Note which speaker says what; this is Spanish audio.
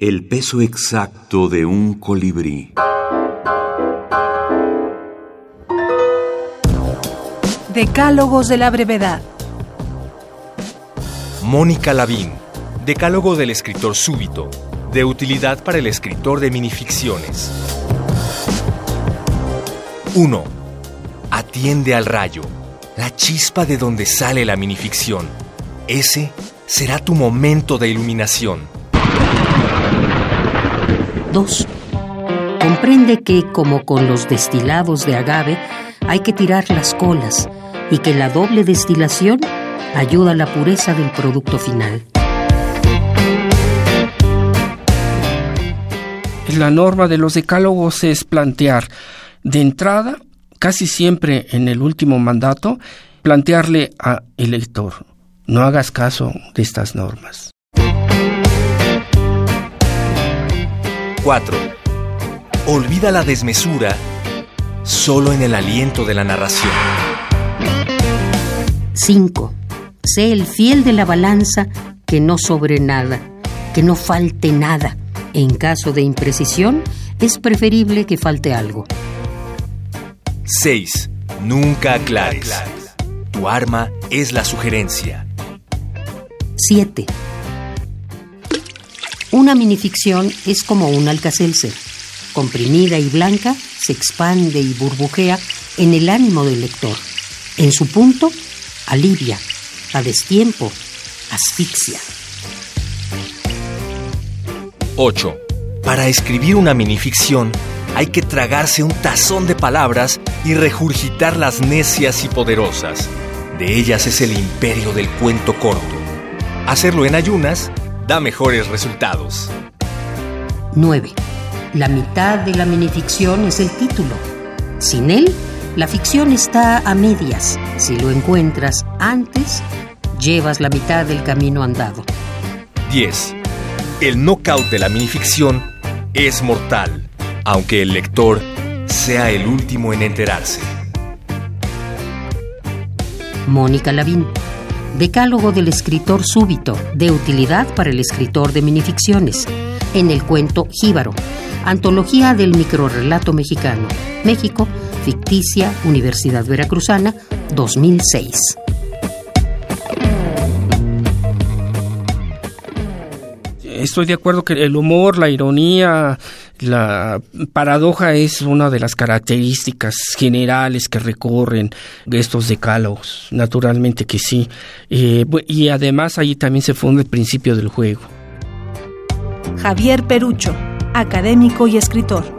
Speaker 1: El peso exacto de un colibrí.
Speaker 2: Decálogos de la brevedad.
Speaker 3: Mónica Lavín, Decálogo del escritor súbito, de utilidad para el escritor de minificciones. 1. Atiende al rayo, la chispa de donde sale la minificción. Ese será tu momento de iluminación.
Speaker 4: 2. Comprende que, como con los destilados de agave, hay que tirar las colas y que la doble destilación ayuda a la pureza del producto final.
Speaker 5: La norma de los decálogos es plantear de entrada, casi siempre en el último mandato, plantearle al lector, no hagas caso de estas normas.
Speaker 3: 4. Olvida la desmesura solo en el aliento de la narración.
Speaker 4: 5. Sé el fiel de la balanza, que no sobre nada, que no falte nada. En caso de imprecisión, es preferible que falte algo.
Speaker 3: 6. Nunca aclares. Tu arma es la sugerencia.
Speaker 4: 7. Una minificción es como un alcacelser. Comprimida y blanca, se expande y burbujea en el ánimo del lector. En su punto, alivia, a destiempo, asfixia.
Speaker 3: 8. Para escribir una minificción, hay que tragarse un tazón de palabras y regurgitar las necias y poderosas. De ellas es el imperio del cuento corto. Hacerlo en ayunas da mejores resultados.
Speaker 4: 9. La mitad de la minificción es el título. Sin él, la ficción está a medias. Si lo encuentras antes, llevas la mitad del camino andado.
Speaker 3: 10. El knockout de la minificción es mortal, aunque el lector sea el último en enterarse.
Speaker 4: Mónica Lavín. Decálogo del escritor súbito, de utilidad para el escritor de minificciones, en el cuento Jíbaro, Antología del Microrrelato Mexicano, México, ficticia, Universidad Veracruzana, 2006.
Speaker 5: Estoy de acuerdo que el humor, la ironía, la paradoja es una de las características generales que recorren estos decálogos, naturalmente que sí. Eh, y además ahí también se funda el principio del juego.
Speaker 2: Javier Perucho, académico y escritor.